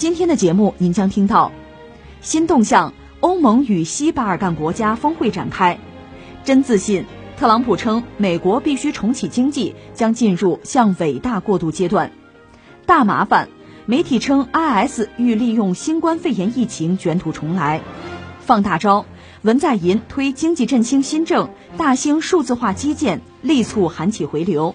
今天的节目您将听到新动向：欧盟与西巴尔干国家峰会展开；真自信，特朗普称美国必须重启经济，将进入向伟大过渡阶段；大麻烦。媒体称，IS 欲利用新冠肺炎疫情卷土重来，放大招。文在寅推经济振兴新政，大兴数字化基建，力促韩企回流。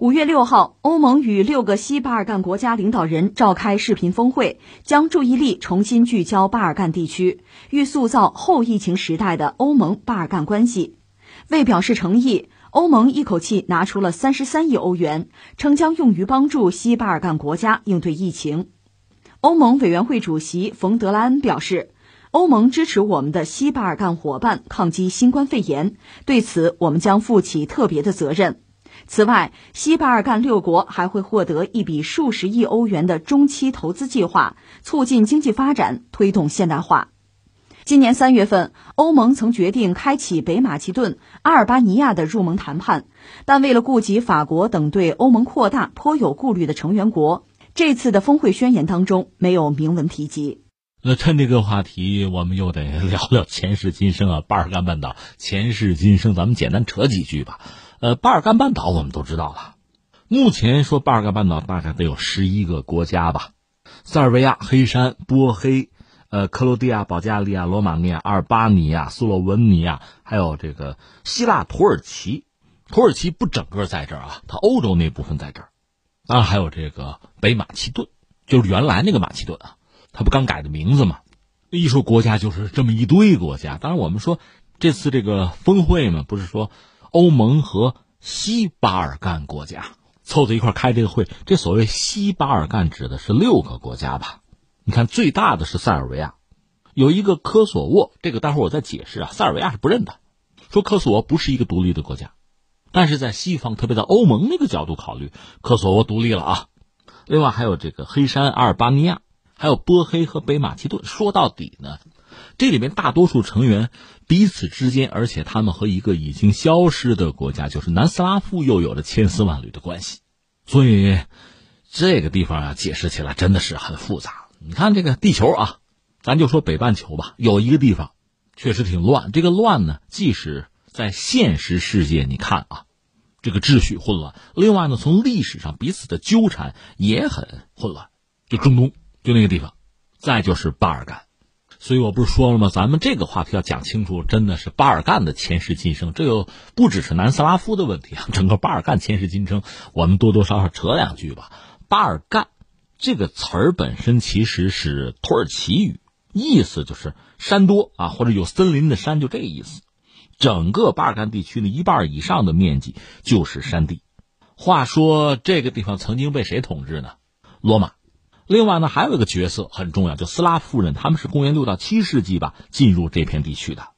五月六号，欧盟与六个西巴尔干国家领导人召开视频峰会，将注意力重新聚焦巴尔干地区，欲塑造后疫情时代的欧盟巴尔干关系。为表示诚意。欧盟一口气拿出了三十三亿欧元，称将用于帮助西巴尔干国家应对疫情。欧盟委员会主席冯德莱恩表示，欧盟支持我们的西巴尔干伙伴抗击新冠肺炎，对此我们将负起特别的责任。此外，西巴尔干六国还会获得一笔数十亿欧元的中期投资计划，促进经济发展，推动现代化。今年三月份，欧盟曾决定开启北马其顿、阿尔巴尼亚的入盟谈判，但为了顾及法国等对欧盟扩大颇有顾虑的成员国，这次的峰会宣言当中没有明文提及。那趁这个话题，我们又得 聊聊前世今生啊，巴尔干半岛前世今生，咱们简单扯几句吧。呃，巴尔干半岛我们都知道了，目前说巴尔干半岛大概得有十一个国家吧，塞尔维亚、黑山、波黑。呃，克罗地亚、保加利亚、罗马尼亚、阿尔巴尼亚、斯洛文尼亚，还有这个希腊、土耳其。土耳其不整个在这儿啊，它欧洲那部分在这儿。当然还有这个北马其顿，就是原来那个马其顿啊，它不刚改的名字嘛？一说国家就是这么一堆国家。当然我们说这次这个峰会嘛，不是说欧盟和西巴尔干国家凑在一块开这个会。这所谓西巴尔干指的是六个国家吧？你看，最大的是塞尔维亚，有一个科索沃，这个待会儿我再解释啊。塞尔维亚是不认的，说科索沃不是一个独立的国家，但是在西方，特别在欧盟那个角度考虑，科索沃独立了啊。另外还有这个黑山、阿尔巴尼亚，还有波黑和北马其顿。说到底呢，这里面大多数成员彼此之间，而且他们和一个已经消失的国家，就是南斯拉夫，又有着千丝万缕的关系。所以这个地方啊，解释起来真的是很复杂。你看这个地球啊，咱就说北半球吧，有一个地方确实挺乱。这个乱呢，即使在现实世界，你看啊，这个秩序混乱；另外呢，从历史上彼此的纠缠也很混乱。就中东，就那个地方，再就是巴尔干。所以我不是说了吗？咱们这个话题要讲清楚，真的是巴尔干的前世今生。这又不只是南斯拉夫的问题啊，整个巴尔干前世今生，我们多多少少扯两句吧。巴尔干。这个词儿本身其实是土耳其语，意思就是山多啊，或者有森林的山，就这个意思。整个巴尔干地区的一半以上的面积就是山地。话说这个地方曾经被谁统治呢？罗马。另外呢，还有一个角色很重要，就斯拉夫人，他们是公元六到七世纪吧进入这片地区的。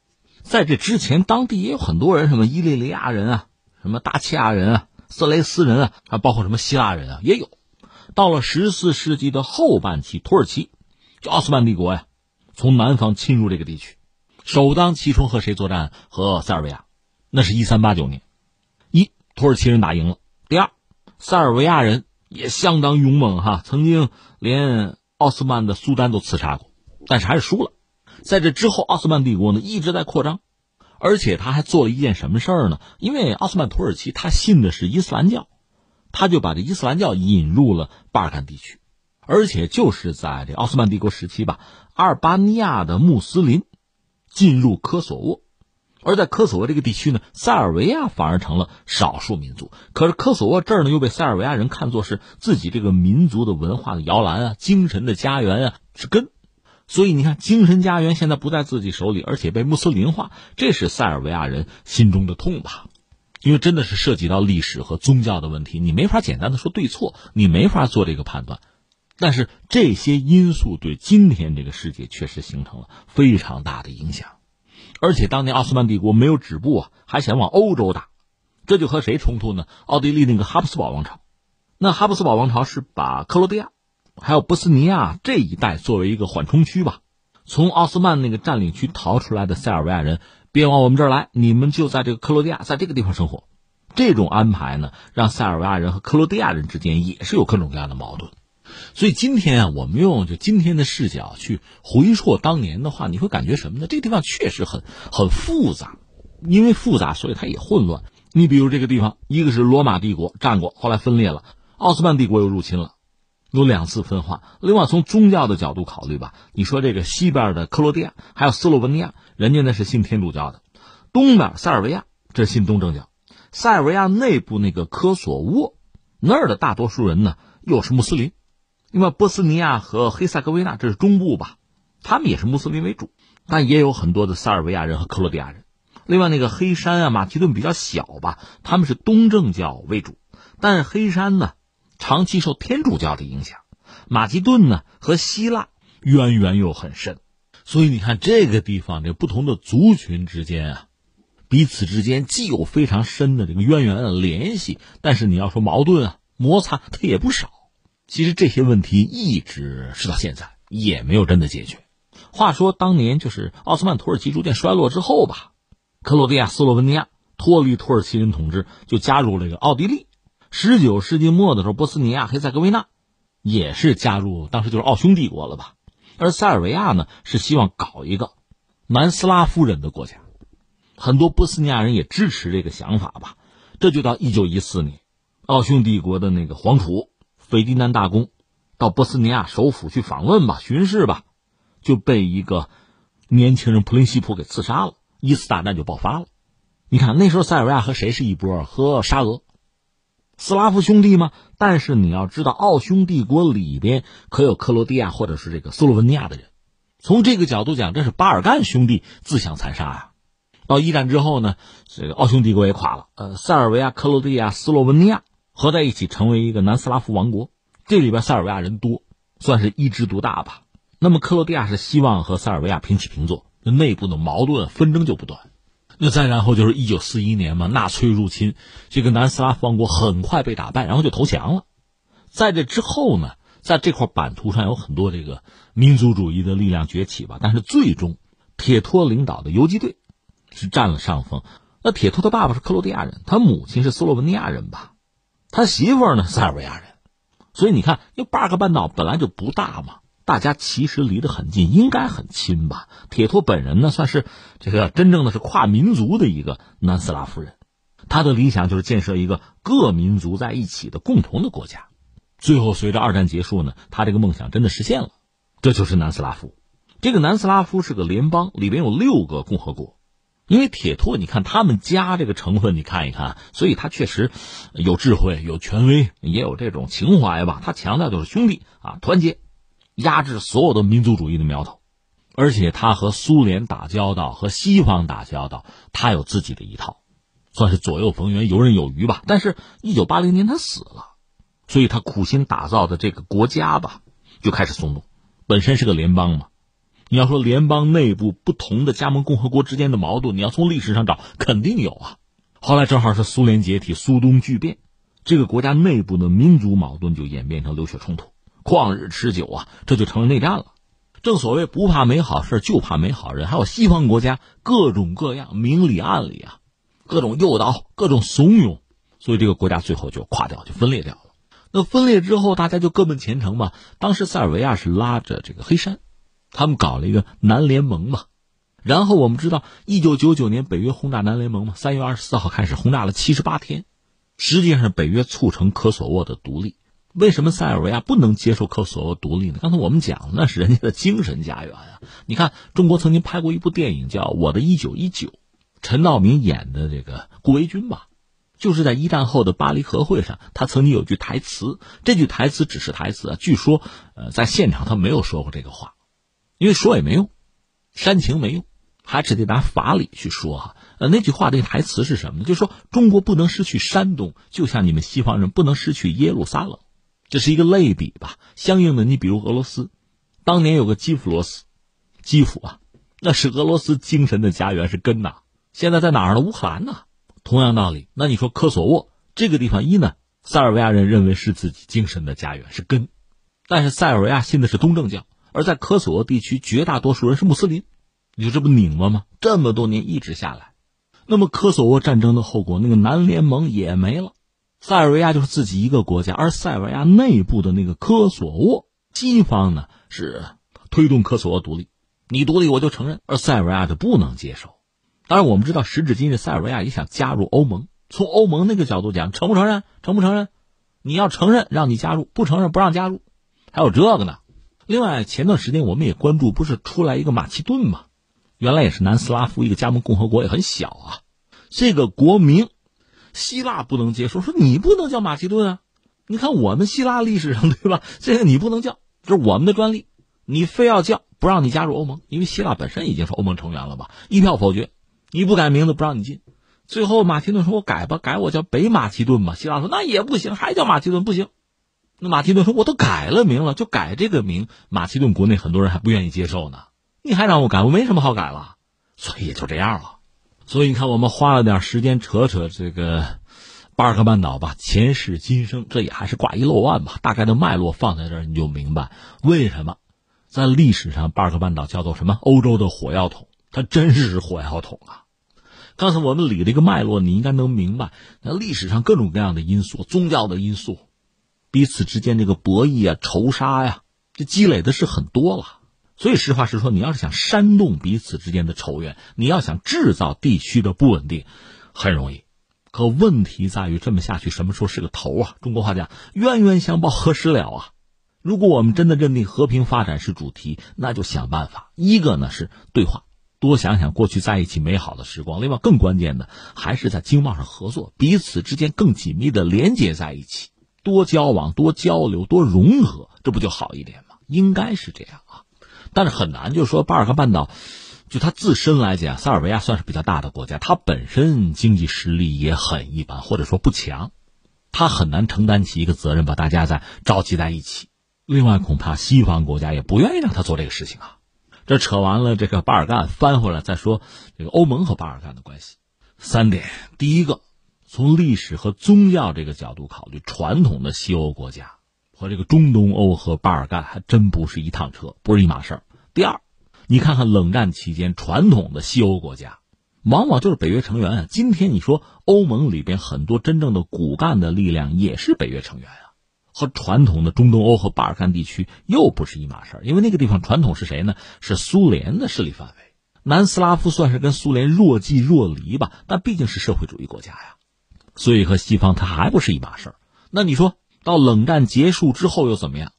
在这之前，当地也有很多人，什么伊利利亚人啊，什么大契亚人啊，色雷斯人啊，还包括什么希腊人啊，也有。到了十四世纪的后半期，土耳其，就奥斯曼帝国呀，从南方侵入这个地区，首当其冲和谁作战？和塞尔维亚。那是一三八九年，一土耳其人打赢了。第二，塞尔维亚人也相当勇猛哈，曾经连奥斯曼的苏丹都刺杀过，但是还是输了。在这之后，奥斯曼帝国呢一直在扩张，而且他还做了一件什么事儿呢？因为奥斯曼土耳其他信的是伊斯兰教。他就把这伊斯兰教引入了巴尔干地区，而且就是在这奥斯曼帝国时期吧，阿尔巴尼亚的穆斯林进入科索沃，而在科索沃这个地区呢，塞尔维亚反而成了少数民族。可是科索沃这儿呢，又被塞尔维亚人看作是自己这个民族的文化的摇篮啊，精神的家园啊，是根。所以你看，精神家园现在不在自己手里，而且被穆斯林化，这是塞尔维亚人心中的痛吧？因为真的是涉及到历史和宗教的问题，你没法简单的说对错，你没法做这个判断。但是这些因素对今天这个世界确实形成了非常大的影响。而且当年奥斯曼帝国没有止步啊，还想往欧洲打，这就和谁冲突呢？奥地利那个哈布斯堡王朝，那哈布斯堡王朝是把克罗地亚，还有波斯尼亚这一带作为一个缓冲区吧。从奥斯曼那个占领区逃出来的塞尔维亚人，别往我们这儿来，你们就在这个克罗地亚，在这个地方生活。这种安排呢，让塞尔维亚人和克罗地亚人之间也是有各种各样的矛盾。所以今天啊，我们用就今天的视角去回溯当年的话，你会感觉什么呢？这个地方确实很很复杂，因为复杂，所以它也混乱。你比如这个地方，一个是罗马帝国战过，后来分裂了；奥斯曼帝国又入侵了，有两次分化。另外，从宗教的角度考虑吧，你说这个西边的克罗地亚还有斯洛文尼亚，人家那是信天主教的；东边塞尔维亚这信东正教；塞尔维亚内部那个科索沃那儿的大多数人呢又是穆斯林。另外，波斯尼亚和黑塞哥维纳这是中部吧，他们也是穆斯林为主，但也有很多的塞尔维亚人和克罗地亚人。另外，那个黑山啊、马其顿比较小吧，他们是东正教为主，但是黑山呢长期受天主教的影响，马其顿呢和希腊渊源又很深，所以你看这个地方这不同的族群之间啊，彼此之间既有非常深的这个渊源的联系，但是你要说矛盾啊、摩擦，它也不少。其实这些问题一直是到现在也没有真的解决。话说当年就是奥斯曼土耳其逐渐衰落之后吧，克罗地亚、斯洛文尼亚脱离土耳其人统治，就加入了一个奥地利。十九世纪末的时候，波斯尼亚、黑塞哥维那也是加入，当时就是奥匈帝国了吧？而塞尔维亚呢，是希望搞一个南斯拉夫人的国家，很多波斯尼亚人也支持这个想法吧。这就到一九一四年，奥匈帝国的那个皇储。斐迪南大公到波斯尼亚首府去访问吧，巡视吧，就被一个年轻人普林西普给刺杀了，一次大战就爆发了。你看那时候塞尔维亚和谁是一波？和沙俄、斯拉夫兄弟吗？但是你要知道，奥匈帝国里边可有克罗地亚或者是这个斯洛文尼亚的人。从这个角度讲，这是巴尔干兄弟自相残杀呀。到一战之后呢，这个奥匈帝国也垮了。呃，塞尔维亚、克罗地亚、斯洛文尼亚。合在一起成为一个南斯拉夫王国，这里边塞尔维亚人多，算是一枝独大吧。那么克罗地亚是希望和塞尔维亚平起平坐，内部的矛盾纷争就不断。那再然后就是一九四一年嘛，纳粹入侵，这个南斯拉夫王国很快被打败，然后就投降了。在这之后呢，在这块版图上有很多这个民族主义的力量崛起吧，但是最终铁托领导的游击队是占了上风。那铁托的爸爸是克罗地亚人，他母亲是斯洛文尼亚人吧？他媳妇儿呢，塞尔维亚人，所以你看，因为巴尔干半岛本来就不大嘛，大家其实离得很近，应该很亲吧。铁托本人呢，算是这个真正的是跨民族的一个南斯拉夫人，他的理想就是建设一个各民族在一起的共同的国家。最后，随着二战结束呢，他这个梦想真的实现了，这就是南斯拉夫。这个南斯拉夫是个联邦，里边有六个共和国。因为铁托，你看他们家这个成分，你看一看，所以他确实有智慧、有权威，也有这种情怀吧。他强调就是兄弟啊，团结，压制所有的民族主义的苗头。而且他和苏联打交道，和西方打交道，他有自己的一套，算是左右逢源、游刃有余吧。但是，一九八零年他死了，所以他苦心打造的这个国家吧，就开始松动。本身是个联邦嘛。你要说联邦内部不同的加盟共和国之间的矛盾，你要从历史上找，肯定有啊。后来正好是苏联解体，苏东剧变，这个国家内部的民族矛盾就演变成流血冲突，旷日持久啊，这就成了内战了。正所谓不怕没好事，就怕没好人。还有西方国家各种各样明里暗里啊，各种诱导，各种怂恿，所以这个国家最后就垮掉，就分裂掉了。那分裂之后，大家就各奔前程嘛。当时塞尔维亚是拉着这个黑山。他们搞了一个南联盟嘛，然后我们知道，一九九九年北约轰炸南联盟嘛，三月二十四号开始轰炸了七十八天，实际上北约促成科索沃的独立。为什么塞尔维亚不能接受科索沃独立呢？刚才我们讲，那是人家的精神家园啊。你看，中国曾经拍过一部电影叫《我的一九一九》，陈道明演的这个顾维钧吧，就是在一战后的巴黎和会上，他曾经有句台词，这句台词只是台词啊，据说呃在现场他没有说过这个话，因为说也没用，煽情没用，还是得拿法理去说哈。呃，那句话这个台词是什么呢？就是说中国不能失去山东，就像你们西方人不能失去耶路撒冷，这是一个类比吧。相应的，你比如俄罗斯，当年有个基辅罗斯，基辅啊，那是俄罗斯精神的家园，是根呐。现在在哪儿呢？乌克兰呢？同样道理，那你说科索沃这个地方一呢？塞尔维亚人认为是自己精神的家园，是根，但是塞尔维亚信的是东正教，而在科索沃地区，绝大多数人是穆斯林，你说这不拧巴吗？这么多年一直下来。那么科索沃战争的后果，那个南联盟也没了，塞尔维亚就是自己一个国家，而塞尔维亚内部的那个科索沃，西方呢是推动科索沃独立，你独立我就承认，而塞尔维亚就不能接受。当然，我们知道时至今日，塞尔维亚也想加入欧盟。从欧盟那个角度讲，承不承认？承不承认？你要承认，让你加入；不承认，不让加入。还有这个呢。另外，前段时间我们也关注，不是出来一个马其顿吗？原来也是南斯拉夫一个加盟共和国，也很小啊。这个国名，希腊不能接受，说你不能叫马其顿啊。你看我们希腊历史上对吧？这个你不能叫，这是我们的专利，你非要叫，不让你加入欧盟，因为希腊本身已经是欧盟成员了吧？一票否决，你不改名字不让你进。最后马其顿说：“我改吧，改我叫北马其顿吧。”希腊说：“那也不行，还叫马其顿不行。”那马其顿说：“我都改了名了，就改这个名。”马其顿国内很多人还不愿意接受呢。你还让我改，我没什么好改了，所以也就这样了。所以你看，我们花了点时间扯扯这个巴尔干半岛吧，前世今生，这也还是挂一漏万吧。大概的脉络放在这儿，你就明白为什么在历史上巴尔干半岛叫做什么欧洲的火药桶，它真是火药桶啊。刚才我们理了一个脉络，你应该能明白，那历史上各种各样的因素，宗教的因素，彼此之间这个博弈啊、仇杀呀，这积累的是很多了。所以，实话实说，你要是想煽动彼此之间的仇怨，你要想制造地区的不稳定，很容易。可问题在于，这么下去，什么时候是个头啊？中国话讲“冤冤相报何时了”啊！如果我们真的认定和平发展是主题，那就想办法。一个呢是对话，多想想过去在一起美好的时光；另外，更关键的还是在经贸上合作，彼此之间更紧密的连接在一起，多交往、多交流、多融合，这不就好一点吗？应该是这样啊。但是很难，就是说巴尔干半岛，就它自身来讲，塞尔维亚算是比较大的国家，它本身经济实力也很一般，或者说不强，它很难承担起一个责任，把大家再召集在一起。另外，恐怕西方国家也不愿意让他做这个事情啊。这扯完了这个巴尔干，翻回来再说这个欧盟和巴尔干的关系。三点，第一个，从历史和宗教这个角度考虑，传统的西欧国家。和这个中东欧和巴尔干还真不是一趟车，不是一码事儿。第二，你看看冷战期间传统的西欧国家，往往就是北约成员啊。今天你说欧盟里边很多真正的骨干的力量也是北约成员啊，和传统的中东欧和巴尔干地区又不是一码事儿。因为那个地方传统是谁呢？是苏联的势力范围。南斯拉夫算是跟苏联若即若离吧，但毕竟是社会主义国家呀，所以和西方它还不是一码事儿。那你说？到冷战结束之后又怎么样？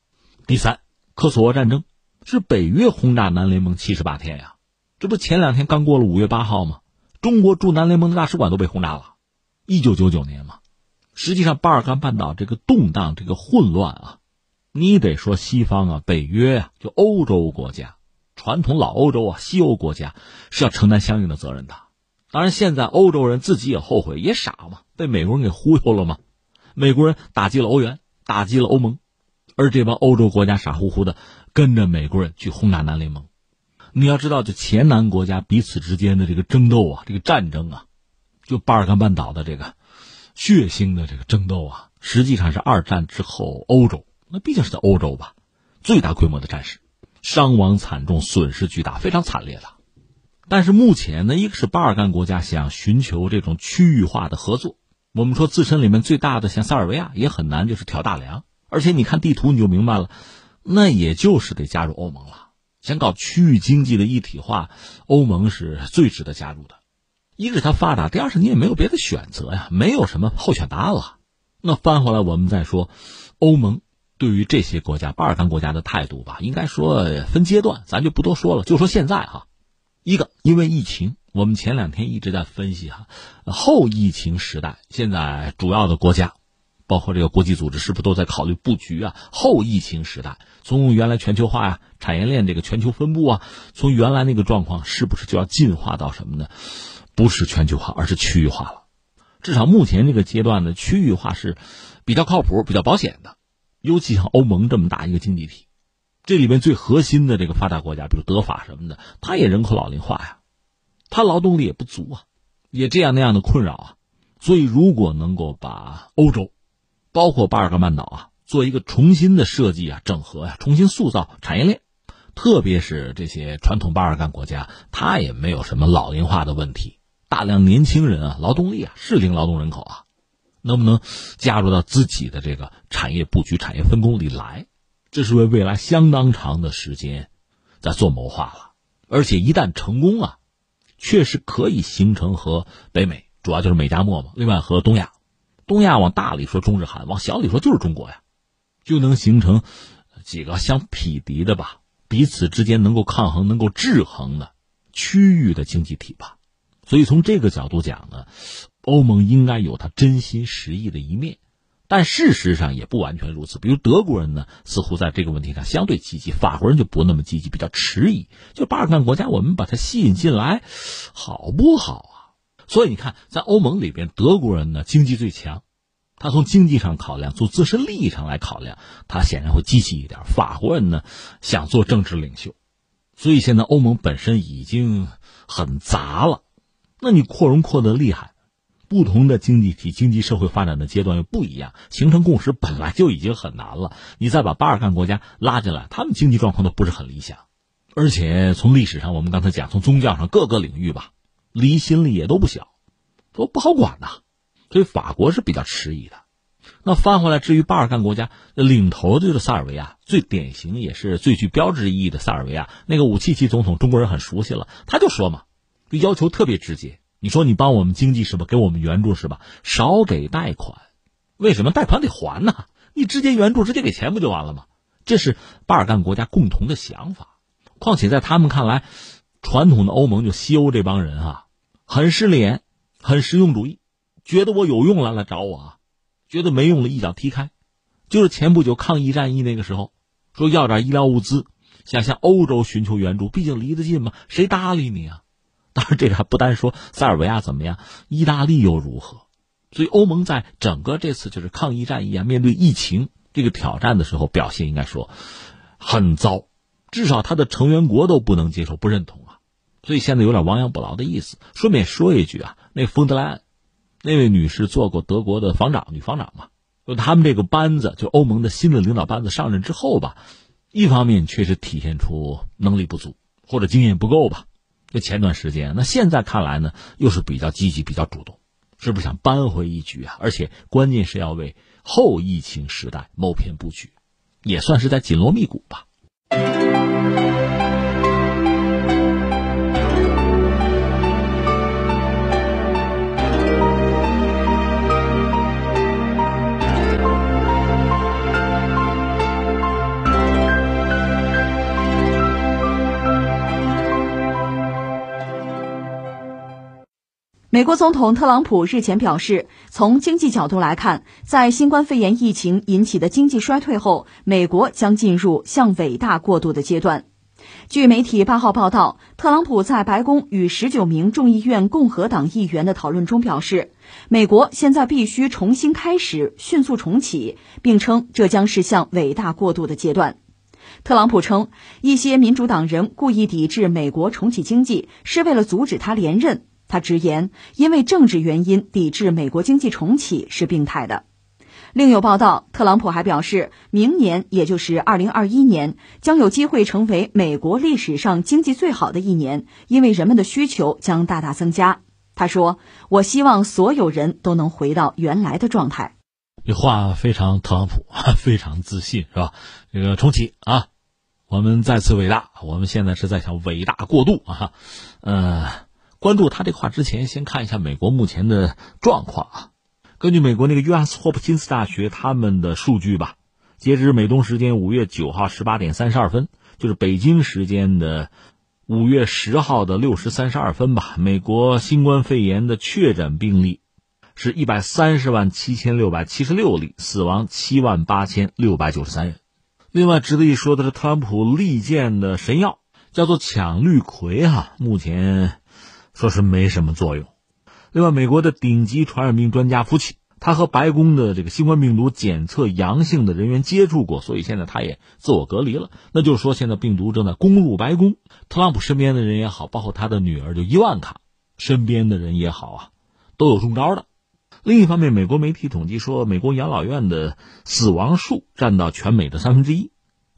第三，科索沃战争是北约轰炸南联盟七十八天呀，这不前两天刚过了五月八号吗？中国驻南联盟的大使馆都被轰炸了，一九九九年嘛。实际上，巴尔干半岛这个动荡、这个混乱啊，你得说西方啊、北约啊，就欧洲国家，传统老欧洲啊、西欧国家是要承担相应的责任的。当然，现在欧洲人自己也后悔，也傻嘛，被美国人给忽悠了吗？美国人打击了欧元，打击了欧盟，而这帮欧洲国家傻乎乎的跟着美国人去轰炸南联盟。你要知道，这前南国家彼此之间的这个争斗啊，这个战争啊，就巴尔干半岛的这个血腥的这个争斗啊，实际上是二战之后欧洲，那毕竟是在欧洲吧，最大规模的战事，伤亡惨重，损失巨大，非常惨烈的。但是目前呢，一个是巴尔干国家想寻求这种区域化的合作。我们说自身里面最大的像塞尔维亚也很难，就是挑大梁。而且你看地图你就明白了，那也就是得加入欧盟了。想搞区域经济的一体化，欧盟是最值得加入的。一是它发达，第二是你也没有别的选择呀，没有什么候选答案了。那翻回来我们再说，欧盟对于这些国家，巴尔干国家的态度吧，应该说分阶段，咱就不多说了，就说现在哈。一个因为疫情，我们前两天一直在分析哈，后疫情时代，现在主要的国家，包括这个国际组织，是不是都在考虑布局啊？后疫情时代，从原来全球化呀、产业链这个全球分布啊，从原来那个状况，是不是就要进化到什么呢？不是全球化，而是区域化了。至少目前这个阶段的区域化是比较靠谱、比较保险的。尤其像欧盟这么大一个经济体，这里面最核心的这个发达国家，比如德法什么的，它也人口老龄化呀。他劳动力也不足啊，也这样那样的困扰啊，所以如果能够把欧洲，包括巴尔干半岛啊，做一个重新的设计啊、整合呀、重新塑造产业链，特别是这些传统巴尔干国家，它也没有什么老龄化的问题，大量年轻人啊、劳动力啊、适龄劳动人口啊，能不能加入到自己的这个产业布局、产业分工里来？这是为未来相当长的时间在做谋划了，而且一旦成功啊。确实可以形成和北美，主要就是美加墨嘛。另外和东亚，东亚往大里说中日韩，往小里说就是中国呀，就能形成几个相匹敌的吧，彼此之间能够抗衡、能够制衡的区域的经济体吧。所以从这个角度讲呢，欧盟应该有它真心实意的一面。但事实上也不完全如此，比如德国人呢，似乎在这个问题上相对积极，法国人就不那么积极，比较迟疑。就巴尔干国家，我们把它吸引进来，好不好啊？所以你看，在欧盟里边，德国人呢经济最强，他从经济上考量，从自身利益上来考量，他显然会积极一点。法国人呢想做政治领袖，所以现在欧盟本身已经很杂了，那你扩容扩得厉害。不同的经济体、经济社会发展的阶段又不一样，形成共识本来就已经很难了。你再把巴尔干国家拉进来，他们经济状况都不是很理想，而且从历史上，我们刚才讲，从宗教上各个领域吧，离心力也都不小，都不好管呐。所以法国是比较迟疑的。那翻回来，至于巴尔干国家领头的就是塞尔维亚，最典型也是最具标志意义的塞尔维亚那个武契奇总统，中国人很熟悉了，他就说嘛，要求特别直接。你说你帮我们经济是吧？给我们援助是吧？少给贷款，为什么贷款得还呢？你直接援助，直接给钱不就完了吗？这是巴尔干国家共同的想法。况且在他们看来，传统的欧盟就西欧这帮人啊，很势利，很实用主义，觉得我有用了来找我啊，觉得没用了一脚踢开。就是前不久抗疫战役那个时候，说要点医疗物资，想向欧洲寻求援助，毕竟离得近嘛，谁搭理你啊？当然，这个还不单说塞尔维亚怎么样，意大利又如何？所以欧盟在整个这次就是抗疫战役啊，面对疫情这个挑战的时候，表现应该说很糟，至少他的成员国都不能接受、不认同啊。所以现在有点亡羊补牢的意思。顺便说一句啊，那冯德莱恩那位女士做过德国的防长、女防长嘛，就他们这个班子，就欧盟的新的领导班子上任之后吧，一方面确实体现出能力不足或者经验不够吧。就前段时间，那现在看来呢，又是比较积极、比较主动，是不是想扳回一局啊？而且关键是要为后疫情时代谋篇布局，也算是在紧锣密鼓吧。美国总统特朗普日前表示，从经济角度来看，在新冠肺炎疫情引起的经济衰退后，美国将进入向伟大过渡的阶段。据媒体八号报道，特朗普在白宫与十九名众议院共和党议员的讨论中表示，美国现在必须重新开始，迅速重启，并称这将是向伟大过渡的阶段。特朗普称，一些民主党人故意抵制美国重启经济，是为了阻止他连任。他直言，因为政治原因抵制美国经济重启是病态的。另有报道，特朗普还表示，明年也就是二零二一年，将有机会成为美国历史上经济最好的一年，因为人们的需求将大大增加。他说：“我希望所有人都能回到原来的状态。”这话非常特朗普，非常自信，是吧？这个重启啊，我们再次伟大，我们现在是在向伟大过渡啊，呃。关注他这话之前，先看一下美国目前的状况啊。根据美国那个约翰斯霍普金斯大学他们的数据吧，截至美东时间五月九号十八点三十二分，就是北京时间的五月十号的六时三十二分吧，美国新冠肺炎的确诊病例是一百三十万七千六百七十六例，死亡七万八千六百九十三人。另外值得一说的是，特朗普力荐的神药叫做羟氯喹哈，目前说是没什么作用。另外，美国的顶级传染病专家福奇。他和白宫的这个新冠病毒检测阳性的人员接触过，所以现在他也自我隔离了。那就是说，现在病毒正在攻入白宫。特朗普身边的人也好，包括他的女儿就伊万卡身边的人也好啊，都有中招的。另一方面，美国媒体统计说，美国养老院的死亡数占到全美的三分之一，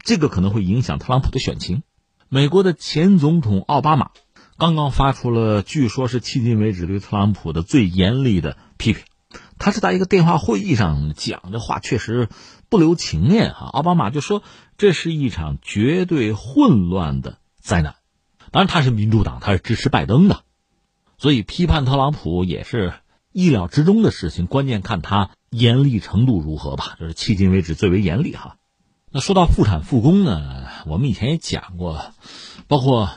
这个可能会影响特朗普的选情。美国的前总统奥巴马刚刚发出了据说是迄今为止对特朗普的最严厉的批评。他是在一个电话会议上讲的话，确实不留情面哈。奥巴马就说这是一场绝对混乱的灾难。当然，他是民主党，他是支持拜登的，所以批判特朗普也是意料之中的事情。关键看他严厉程度如何吧，这是迄今为止最为严厉哈。那说到复产复工呢，我们以前也讲过，包括。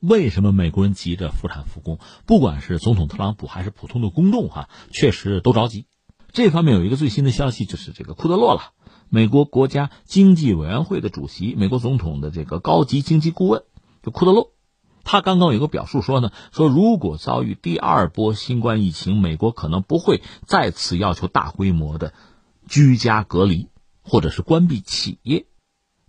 为什么美国人急着复产复工？不管是总统特朗普还是普通的公众，哈，确实都着急。这方面有一个最新的消息，就是这个库德洛了，美国国家经济委员会的主席，美国总统的这个高级经济顾问，就库德洛，他刚刚有个表述说呢，说如果遭遇第二波新冠疫情，美国可能不会再次要求大规模的居家隔离，或者是关闭企业。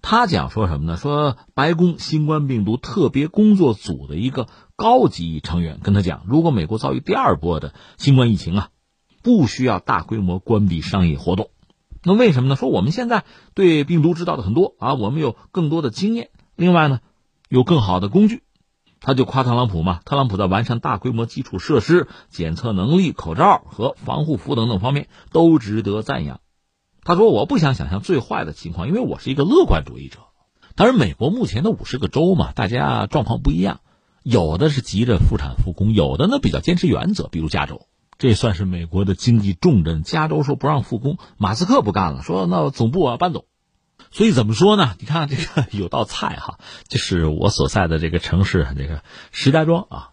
他讲说什么呢？说白宫新冠病毒特别工作组的一个高级成员跟他讲，如果美国遭遇第二波的新冠疫情啊，不需要大规模关闭商业活动。那为什么呢？说我们现在对病毒知道的很多啊，我们有更多的经验，另外呢，有更好的工具。他就夸特朗普嘛，特朗普在完善大规模基础设施、检测能力、口罩和防护服等等方面都值得赞扬。他说：“我不想想象最坏的情况，因为我是一个乐观主义者。当然，美国目前的五十个州嘛，大家状况不一样，有的是急着复产复工，有的呢比较坚持原则。比如加州，这算是美国的经济重镇。加州说不让复工，马斯克不干了，说那总部我要搬走。所以怎么说呢？你看这个 有道菜哈，就是我所在的这个城市，这个石家庄啊。”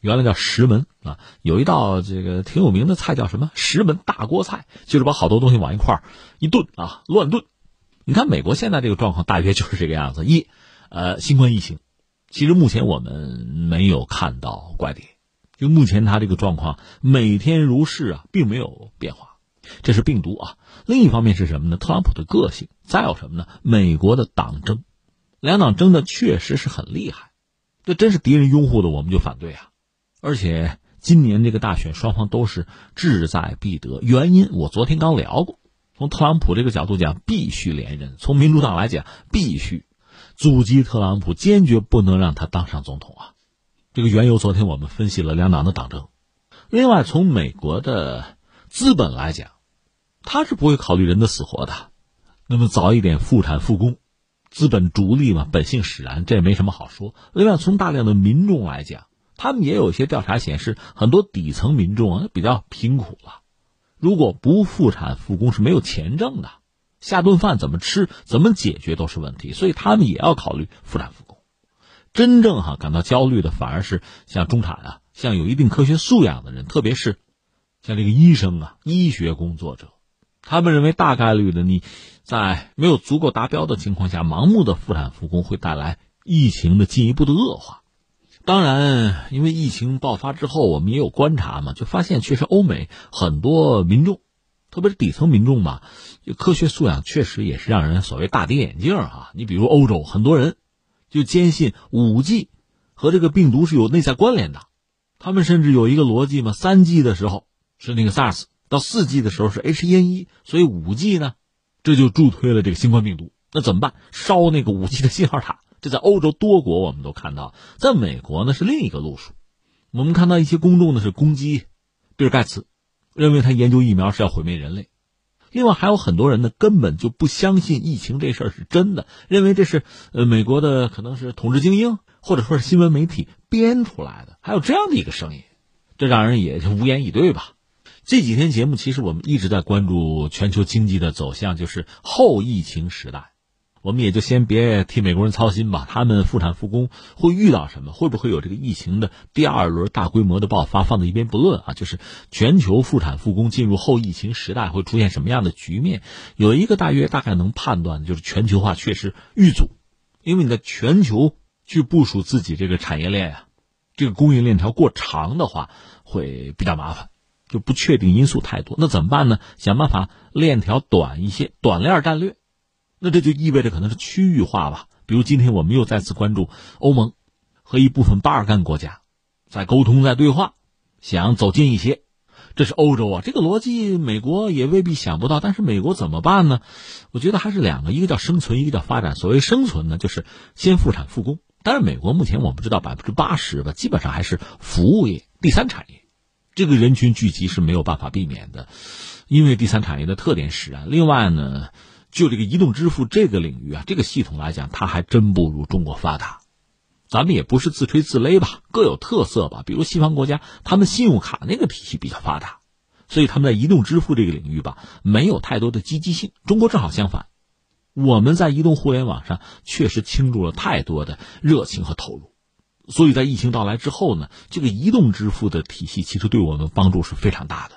原来叫石门啊，有一道这个挺有名的菜叫什么石门大锅菜，就是把好多东西往一块一炖啊，乱炖。你看美国现在这个状况大约就是这个样子。一，呃，新冠疫情，其实目前我们没有看到怪点，就目前它这个状况每天如是啊，并没有变化，这是病毒啊。另一方面是什么呢？特朗普的个性，再有什么呢？美国的党争，两党争的确实是很厉害，这真是敌人拥护的，我们就反对啊。而且今年这个大选，双方都是志在必得。原因我昨天刚聊过，从特朗普这个角度讲，必须连任；从民主党来讲，必须阻击特朗普，坚决不能让他当上总统啊。这个缘由，昨天我们分析了两党的党争。另外，从美国的资本来讲，他是不会考虑人的死活的。那么早一点复产复工，资本逐利嘛，本性使然，这也没什么好说。另外，从大量的民众来讲，他们也有一些调查显示，很多底层民众啊比较贫苦了，如果不复产复工是没有钱挣的，下顿饭怎么吃、怎么解决都是问题，所以他们也要考虑复产复工。真正哈感到焦虑的反而是像中产啊，像有一定科学素养的人，特别是像这个医生啊、医学工作者，他们认为大概率的你在没有足够达标的情况下，盲目的复产复工会带来疫情的进一步的恶化。当然，因为疫情爆发之后，我们也有观察嘛，就发现确实欧美很多民众，特别是底层民众吧，科学素养确实也是让人所谓大跌眼镜啊。你比如欧洲很多人就坚信五 G 和这个病毒是有内在关联的，他们甚至有一个逻辑嘛，三 G 的时候是那个 SARS，到四 G 的时候是 H1N1，所以五 G 呢，这就助推了这个新冠病毒。那怎么办？烧那个五 G 的信号塔。这在欧洲多国我们都看到，在美国呢是另一个路数。我们看到一些公众呢是攻击比尔盖茨，认为他研究疫苗是要毁灭人类。另外还有很多人呢根本就不相信疫情这事儿是真的，认为这是呃美国的可能是统治精英或者说是新闻媒体编出来的，还有这样的一个声音，这让人也就无言以对吧。这几天节目其实我们一直在关注全球经济的走向，就是后疫情时代。我们也就先别替美国人操心吧。他们复产复工会遇到什么？会不会有这个疫情的第二轮大规模的爆发？放在一边不论啊，就是全球复产复工进入后疫情时代会出现什么样的局面？有一个大约大概能判断的就是全球化确实遇阻，因为你在全球去部署自己这个产业链呀，这个供应链条过长的话会比较麻烦，就不确定因素太多。那怎么办呢？想办法链条短一些，短链战略。那这就意味着可能是区域化吧。比如今天我们又再次关注欧盟和一部分巴尔干国家在沟通、在对话，想走近一些。这是欧洲啊，这个逻辑美国也未必想不到。但是美国怎么办呢？我觉得还是两个，一个叫生存，一个叫发展。所谓生存呢，就是先复产复工。但是美国目前我们知道百分之八十吧，基本上还是服务业、第三产业，这个人群聚集是没有办法避免的，因为第三产业的特点使然。另外呢。就这个移动支付这个领域啊，这个系统来讲，它还真不如中国发达。咱们也不是自吹自擂吧，各有特色吧。比如西方国家，他们信用卡那个体系比较发达，所以他们在移动支付这个领域吧，没有太多的积极性。中国正好相反，我们在移动互联网上确实倾注了太多的热情和投入，所以在疫情到来之后呢，这个移动支付的体系其实对我们帮助是非常大的。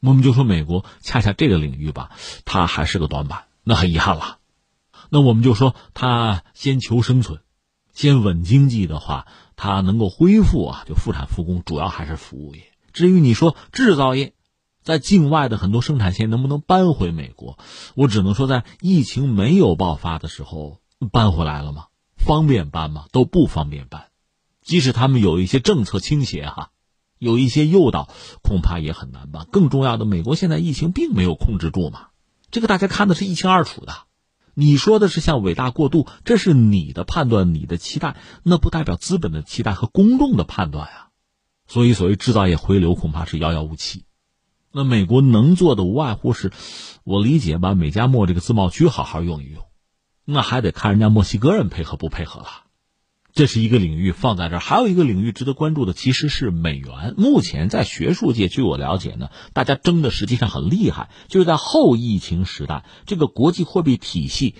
我们就说美国恰恰这个领域吧，它还是个短板。那很遗憾了，那我们就说他先求生存，先稳经济的话，他能够恢复啊，就复产复工，主要还是服务业。至于你说制造业，在境外的很多生产线能不能搬回美国，我只能说在疫情没有爆发的时候搬回来了吗？方便搬吗？都不方便搬。即使他们有一些政策倾斜哈，有一些诱导，恐怕也很难吧。更重要的，美国现在疫情并没有控制住嘛。这个大家看的是一清二楚的，你说的是像伟大过度，这是你的判断，你的期待，那不代表资本的期待和公众的判断呀。所以，所谓制造业回流恐怕是遥遥无期。那美国能做的无外乎是，我理解吧，美加墨这个自贸区好好用一用，那还得看人家墨西哥人配合不配合了。这是一个领域放在这儿，还有一个领域值得关注的，其实是美元。目前在学术界，据我了解呢，大家争的实际上很厉害，就是在后疫情时代，这个国际货币体系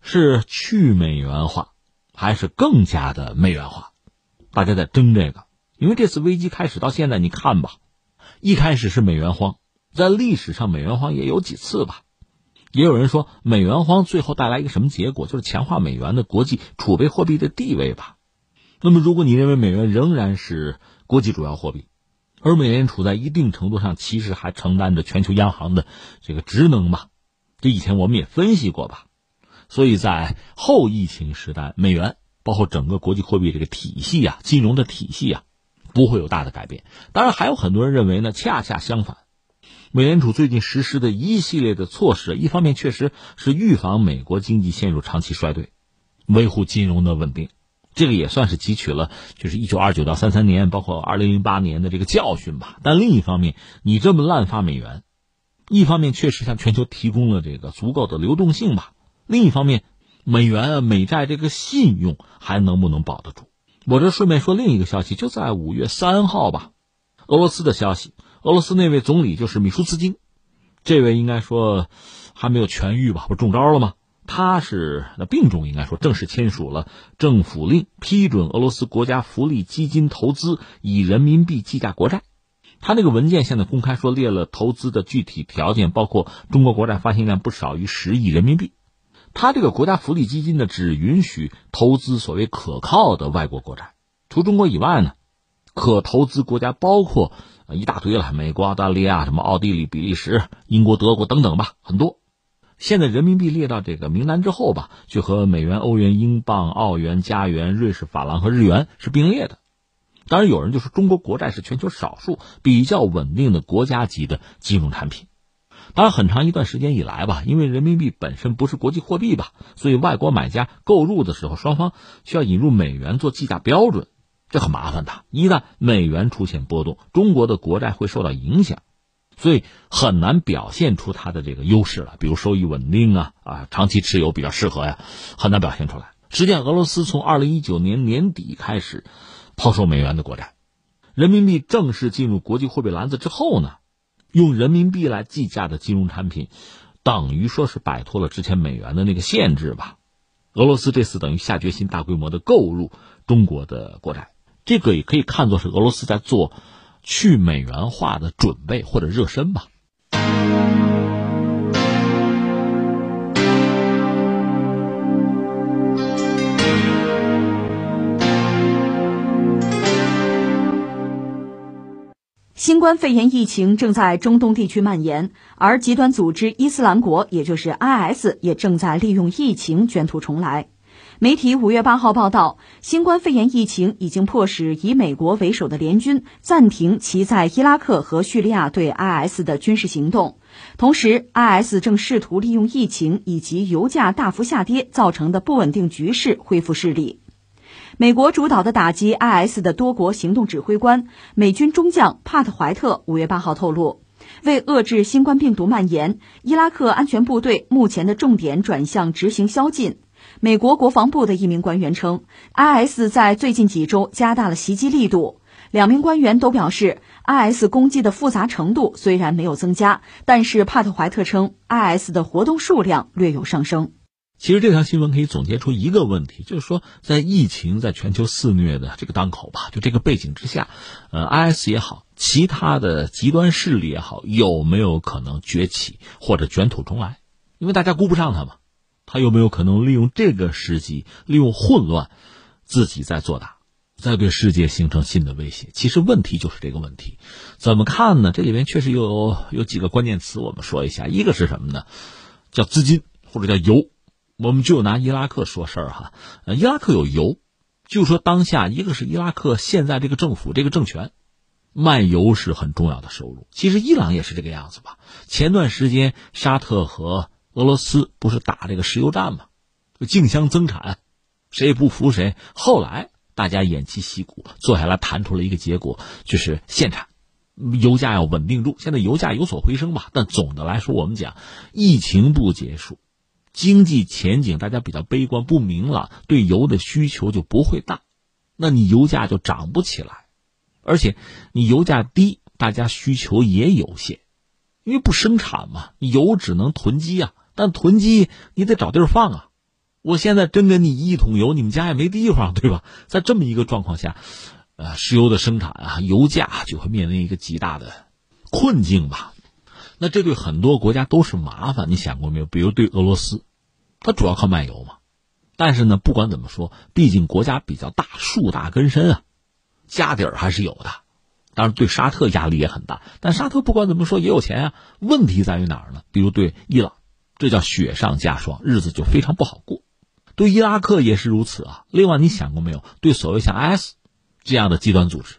是去美元化，还是更加的美元化？大家在争这个。因为这次危机开始到现在，你看吧，一开始是美元荒，在历史上美元荒也有几次吧。也有人说，美元荒最后带来一个什么结果？就是强化美元的国际储备货币的地位吧。那么，如果你认为美元仍然是国际主要货币，而美联储在一定程度上其实还承担着全球央行的这个职能吧，这以前我们也分析过吧。所以在后疫情时代，美元包括整个国际货币这个体系啊，金融的体系啊，不会有大的改变。当然，还有很多人认为呢，恰恰相反，美联储最近实施的一系列的措施，一方面确实是预防美国经济陷入长期衰退，维护金融的稳定。这个也算是汲取了，就是一九二九到三三年，包括二零零八年的这个教训吧。但另一方面，你这么滥发美元，一方面确实向全球提供了这个足够的流动性吧；另一方面，美元啊、美债这个信用还能不能保得住？我这顺便说另一个消息，就在五月三号吧，俄罗斯的消息，俄罗斯那位总理就是米舒斯金，这位应该说还没有痊愈吧？不中招了吗？他是那病重，应该说正式签署了政府令，批准俄罗斯国家福利基金投资以人民币计价国债。他那个文件现在公开说列了投资的具体条件，包括中国国债发行量不少于十亿人民币。他这个国家福利基金呢，只允许投资所谓可靠的外国国债。除中国以外呢，可投资国家包括一大堆了，美国、澳大利亚、什么奥地利、比利时、英国、德国等等吧，很多。现在人民币列到这个名单之后吧，就和美元、欧元、英镑、澳元、加元、瑞士法郎和日元是并列的。当然，有人就说中国国债是全球少数比较稳定的国家级的金融产品。当然，很长一段时间以来吧，因为人民币本身不是国际货币吧，所以外国买家购入的时候，双方需要引入美元做计价标准，这很麻烦的。一旦美元出现波动，中国的国债会受到影响。所以很难表现出它的这个优势了，比如收益稳定啊啊，长期持有比较适合呀，很难表现出来。实际上，俄罗斯从二零一九年年底开始抛售美元的国债，人民币正式进入国际货币篮子之后呢，用人民币来计价的金融产品，等于说是摆脱了之前美元的那个限制吧。俄罗斯这次等于下决心大规模的购入中国的国债，这个也可以看作是俄罗斯在做去美元化的准备或者热身吧。新冠肺炎疫情正在中东地区蔓延，而极端组织伊斯兰国，也就是 IS，也正在利用疫情卷土重来。媒体五月八号报道，新冠肺炎疫情已经迫使以美国为首的联军暂停其在伊拉克和叙利亚对 IS 的军事行动，同时，IS 正试图利用疫情以及油价大幅下跌造成的不稳定局势恢复势力。美国主导的打击 IS 的多国行动指挥官、美军中将帕特怀特五月八号透露，为遏制新冠病毒蔓延，伊拉克安全部队目前的重点转向执行宵禁。美国国防部的一名官员称，IS 在最近几周加大了袭击力度。两名官员都表示，IS 攻击的复杂程度虽然没有增加，但是帕特怀特称，IS 的活动数量略有上升。其实这条新闻可以总结出一个问题，就是说，在疫情在全球肆虐的这个当口吧，就这个背景之下，呃，IS 也好，其他的极端势力也好，有没有可能崛起或者卷土重来？因为大家顾不上他嘛，他有没有可能利用这个时机，利用混乱，自己在做大，再对世界形成新的威胁？其实问题就是这个问题，怎么看呢？这里面确实有有几个关键词，我们说一下，一个是什么呢？叫资金或者叫油。我们就拿伊拉克说事儿哈，伊拉克有油，就说当下一个是伊拉克现在这个政府这个政权，卖油是很重要的收入。其实伊朗也是这个样子吧。前段时间沙特和俄罗斯不是打这个石油战吗？就竞相增产，谁也不服谁。后来大家偃旗息鼓，坐下来谈出了一个结果，就是限产，油价要稳定住。现在油价有所回升吧，但总的来说，我们讲疫情不结束。经济前景大家比较悲观不明朗，对油的需求就不会大，那你油价就涨不起来，而且你油价低，大家需求也有限，因为不生产嘛，油只能囤积啊，但囤积你得找地儿放啊。我现在真给你一桶油，你们家也没地方，对吧？在这么一个状况下，呃，石油的生产啊，油价就会面临一个极大的困境吧。那这对很多国家都是麻烦，你想过没有？比如对俄罗斯，它主要靠卖油嘛。但是呢，不管怎么说，毕竟国家比较大，树大根深啊，家底儿还是有的。当然，对沙特压力也很大。但沙特不管怎么说也有钱啊。问题在于哪儿呢？比如对伊朗，这叫雪上加霜，日子就非常不好过。对伊拉克也是如此啊。另外，你想过没有？对所谓像 IS 这样的极端组织，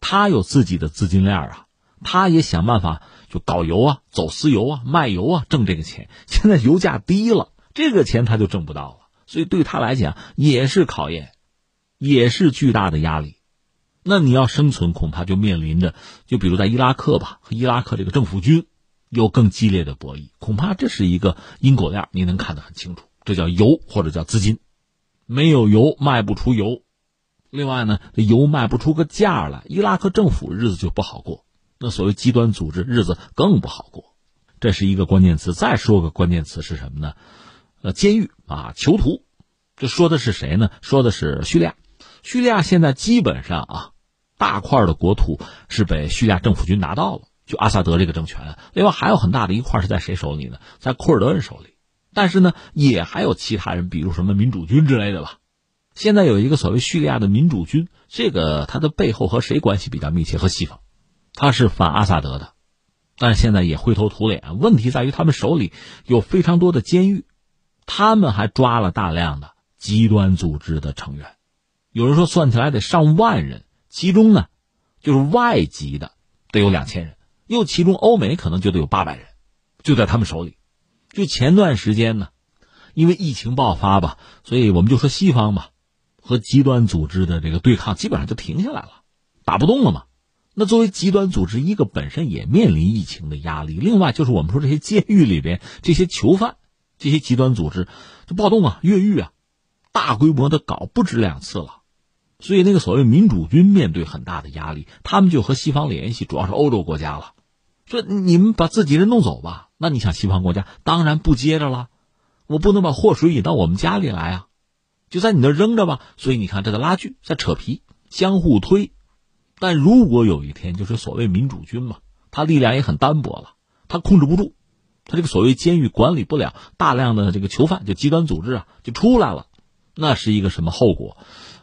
他有自己的资金链啊，他也想办法。就搞油啊，走私油啊，卖油啊，挣这个钱。现在油价低了，这个钱他就挣不到了，所以对他来讲也是考验，也是巨大的压力。那你要生存，恐怕就面临着，就比如在伊拉克吧，和伊拉克这个政府军有更激烈的博弈。恐怕这是一个因果链，你能看得很清楚。这叫油或者叫资金，没有油卖不出油。另外呢，这油卖不出个价来，伊拉克政府日子就不好过。那所谓极端组织日子更不好过，这是一个关键词。再说个关键词是什么呢？呃，监狱啊，囚徒。这说的是谁呢？说的是叙利亚。叙利亚现在基本上啊，大块的国土是被叙利亚政府军拿到了，就阿萨德这个政权。另外还有很大的一块是在谁手里呢？在库尔德人手里。但是呢，也还有其他人，比如什么民主军之类的吧。现在有一个所谓叙利亚的民主军，这个他的背后和谁关系比较密切？和西方。他是反阿萨德的，但是现在也灰头土脸。问题在于他们手里有非常多的监狱，他们还抓了大量的极端组织的成员，有人说算起来得上万人，其中呢，就是外籍的得有两千人，又其中欧美可能就得有八百人，就在他们手里。就前段时间呢，因为疫情爆发吧，所以我们就说西方吧，和极端组织的这个对抗基本上就停下来了，打不动了嘛。那作为极端组织，一个本身也面临疫情的压力，另外就是我们说这些监狱里边这些囚犯，这些极端组织就暴动啊、越狱啊，大规模的搞不止两次了，所以那个所谓民主军面对很大的压力，他们就和西方联系，主要是欧洲国家了，说你们把自己人弄走吧。那你想西方国家当然不接着了，我不能把祸水引到我们家里来啊，就在你那扔着吧。所以你看，这个拉锯在扯皮，相互推。但如果有一天，就是所谓民主军嘛，他力量也很单薄了，他控制不住，他这个所谓监狱管理不了，大量的这个囚犯就极端组织啊就出来了，那是一个什么后果？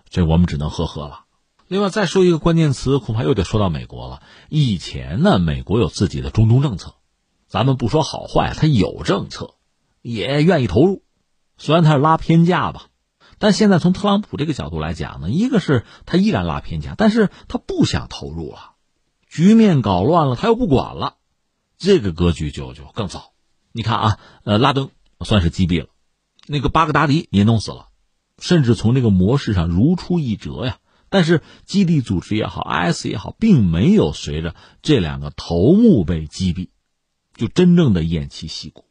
这我们只能呵呵了。另外再说一个关键词，恐怕又得说到美国了。以前呢，美国有自己的中东政策，咱们不说好坏，他有政策，也愿意投入，虽然他是拉偏架吧。但现在从特朗普这个角度来讲呢，一个是他依然拉偏架，但是他不想投入了，局面搞乱了，他又不管了，这个格局就就更糟。你看啊，呃，拉登算是击毙了，那个巴格达迪也弄死了，甚至从这个模式上如出一辙呀。但是基地组织也好，IS 也好，并没有随着这两个头目被击毙，就真正的偃旗息鼓。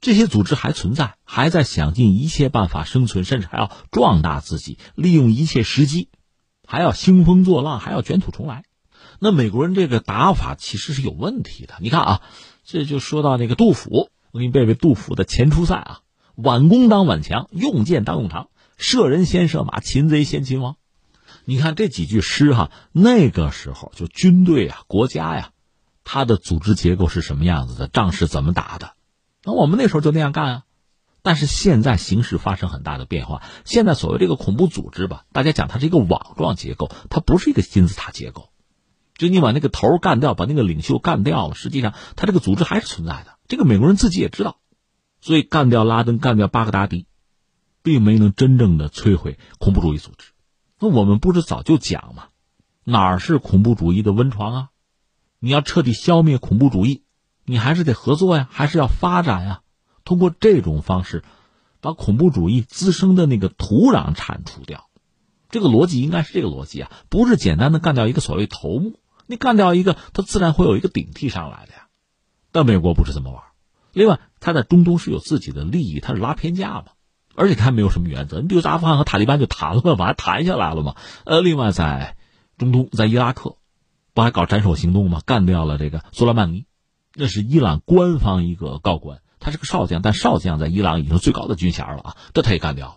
这些组织还存在，还在想尽一切办法生存，甚至还要壮大自己，利用一切时机，还要兴风作浪，还要卷土重来。那美国人这个打法其实是有问题的。你看啊，这就说到那个杜甫，我给你背背杜甫的《前出塞》啊：“挽弓当挽强，用箭当用长，射人先射马，擒贼先擒王。”你看这几句诗哈，那个时候就军队啊、国家呀，它的组织结构是什么样子的，仗是怎么打的。那我们那时候就那样干啊，但是现在形势发生很大的变化。现在所谓这个恐怖组织吧，大家讲它是一个网状结构，它不是一个金字塔结构。就你把那个头干掉，把那个领袖干掉了，实际上它这个组织还是存在的。这个美国人自己也知道，所以干掉拉登，干掉巴格达迪，并没能真正的摧毁恐怖主义组织。那我们不是早就讲吗？哪儿是恐怖主义的温床啊？你要彻底消灭恐怖主义。你还是得合作呀，还是要发展呀？通过这种方式，把恐怖主义滋生的那个土壤铲除掉，这个逻辑应该是这个逻辑啊，不是简单的干掉一个所谓头目，你干掉一个，他自然会有一个顶替上来的呀。但美国不是这么玩。另外，他在中东是有自己的利益，他是拉偏架嘛，而且他没有什么原则。你比如阿富汗和塔利班就谈了嘛，还谈下来了嘛。呃，另外在中东，在伊拉克，不还搞斩首行动吗？干掉了这个苏莱曼尼。那是伊朗官方一个高官，他是个少将，但少将在伊朗已经是最高的军衔了啊，这他也干掉了。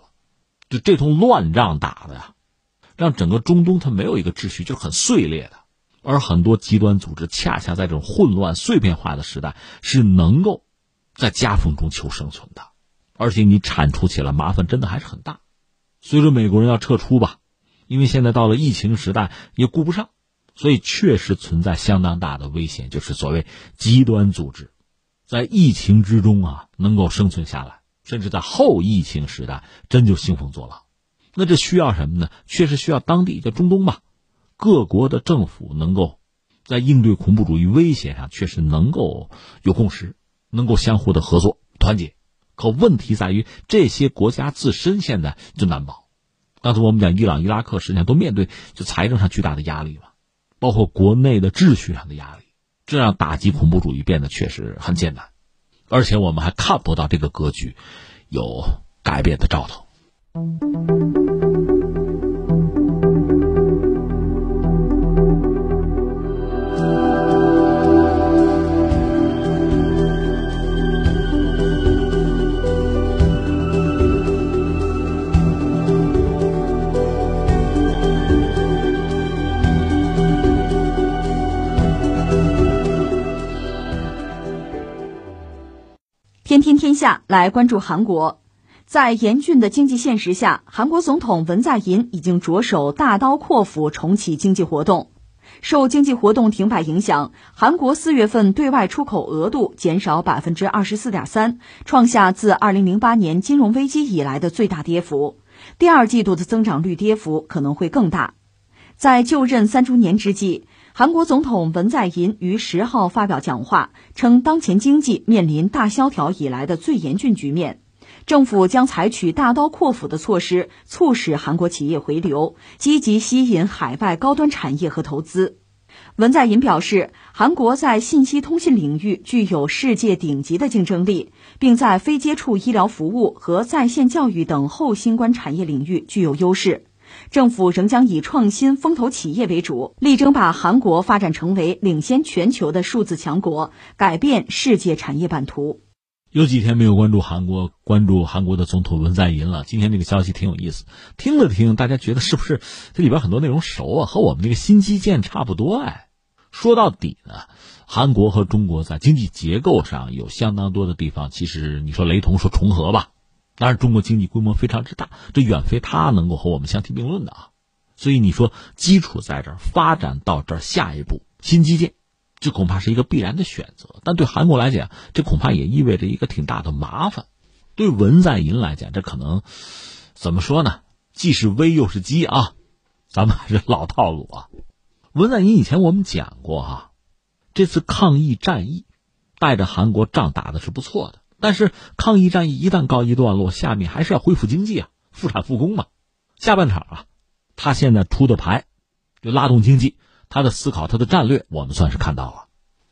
就这通乱仗打的呀，让整个中东它没有一个秩序，就是很碎裂的。而很多极端组织恰恰在这种混乱碎片化的时代，是能够在夹缝中求生存的，而且你铲除起来麻烦真的还是很大。随着美国人要撤出吧，因为现在到了疫情时代，也顾不上。所以确实存在相当大的危险，就是所谓极端组织，在疫情之中啊能够生存下来，甚至在后疫情时代真就兴风作浪。那这需要什么呢？确实需要当地，叫中东吧，各国的政府能够在应对恐怖主义威胁上确实能够有共识，能够相互的合作团结。可问题在于这些国家自身现在就难保。刚才我们讲伊朗、伊拉克，实际上都面对就财政上巨大的压力嘛。包括国内的秩序上的压力，这让打击恐怖主义变得确实很艰难，而且我们还看不到这个格局有改变的兆头。天下来关注韩国，在严峻的经济现实下，韩国总统文在寅已经着手大刀阔斧重启经济活动。受经济活动停摆影响，韩国四月份对外出口额度减少百分之二十四点三，创下自二零零八年金融危机以来的最大跌幅。第二季度的增长率跌幅可能会更大。在就任三周年之际。韩国总统文在寅于十号发表讲话，称当前经济面临大萧条以来的最严峻局面，政府将采取大刀阔斧的措施，促使韩国企业回流，积极吸引海外高端产业和投资。文在寅表示，韩国在信息通信领域具有世界顶级的竞争力，并在非接触医疗服务和在线教育等后新冠产业领域具有优势。政府仍将以创新风投企业为主，力争把韩国发展成为领先全球的数字强国，改变世界产业版图。有几天没有关注韩国，关注韩国的总统文在寅了。今天这个消息挺有意思，听了听，大家觉得是不是这里边很多内容熟啊？和我们那个新基建差不多哎。说到底呢，韩国和中国在经济结构上有相当多的地方，其实你说雷同，说重合吧。当然，中国经济规模非常之大，这远非它能够和我们相提并论的啊。所以你说基础在这儿，发展到这儿，下一步新基建。这恐怕是一个必然的选择，但对韩国来讲，这恐怕也意味着一个挺大的麻烦。对文在寅来讲，这可能怎么说呢？既是危又是机啊！咱们还是老套路啊。文在寅以前我们讲过哈，这次抗疫战役带着韩国仗打的是不错的，但是抗疫战役一旦告一段落，下面还是要恢复经济啊，复产复工嘛。下半场啊，他现在出的牌就拉动经济。他的思考，他的战略，我们算是看到了。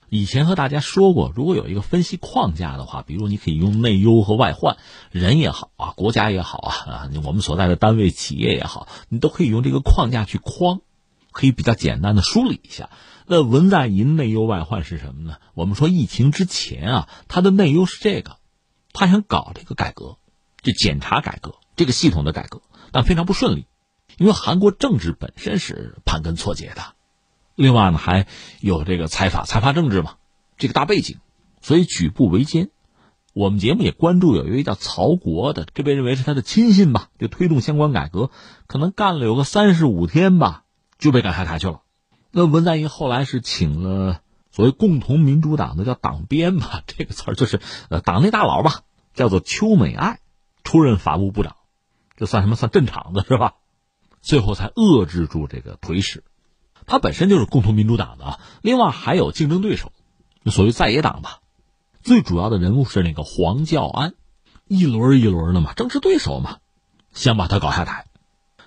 以前和大家说过，如果有一个分析框架的话，比如你可以用内忧和外患，人也好啊，国家也好啊，啊，我们所在的单位、企业也好，你都可以用这个框架去框，可以比较简单的梳理一下。那文在寅内忧外患是什么呢？我们说疫情之前啊，他的内忧是这个，他想搞这个改革，就检察改革这个系统的改革，但非常不顺利，因为韩国政治本身是盘根错节的。另外呢，还有这个财阀财阀政治嘛，这个大背景，所以举步维艰。我们节目也关注有一位叫曹国的，这被认为是他的亲信吧，就推动相关改革，可能干了有个三十五天吧，就被赶下台去了。那文在寅后来是请了所谓共同民主党的叫党鞭吧，这个词儿就是呃党内大佬吧，叫做邱美爱出任法务部长，这算什么？算镇场子是吧？最后才遏制住这个颓势。他本身就是共同民主党的啊，另外还有竞争对手，所谓在野党吧。最主要的人物是那个黄教安，一轮一轮的嘛，政治对手嘛，想把他搞下台。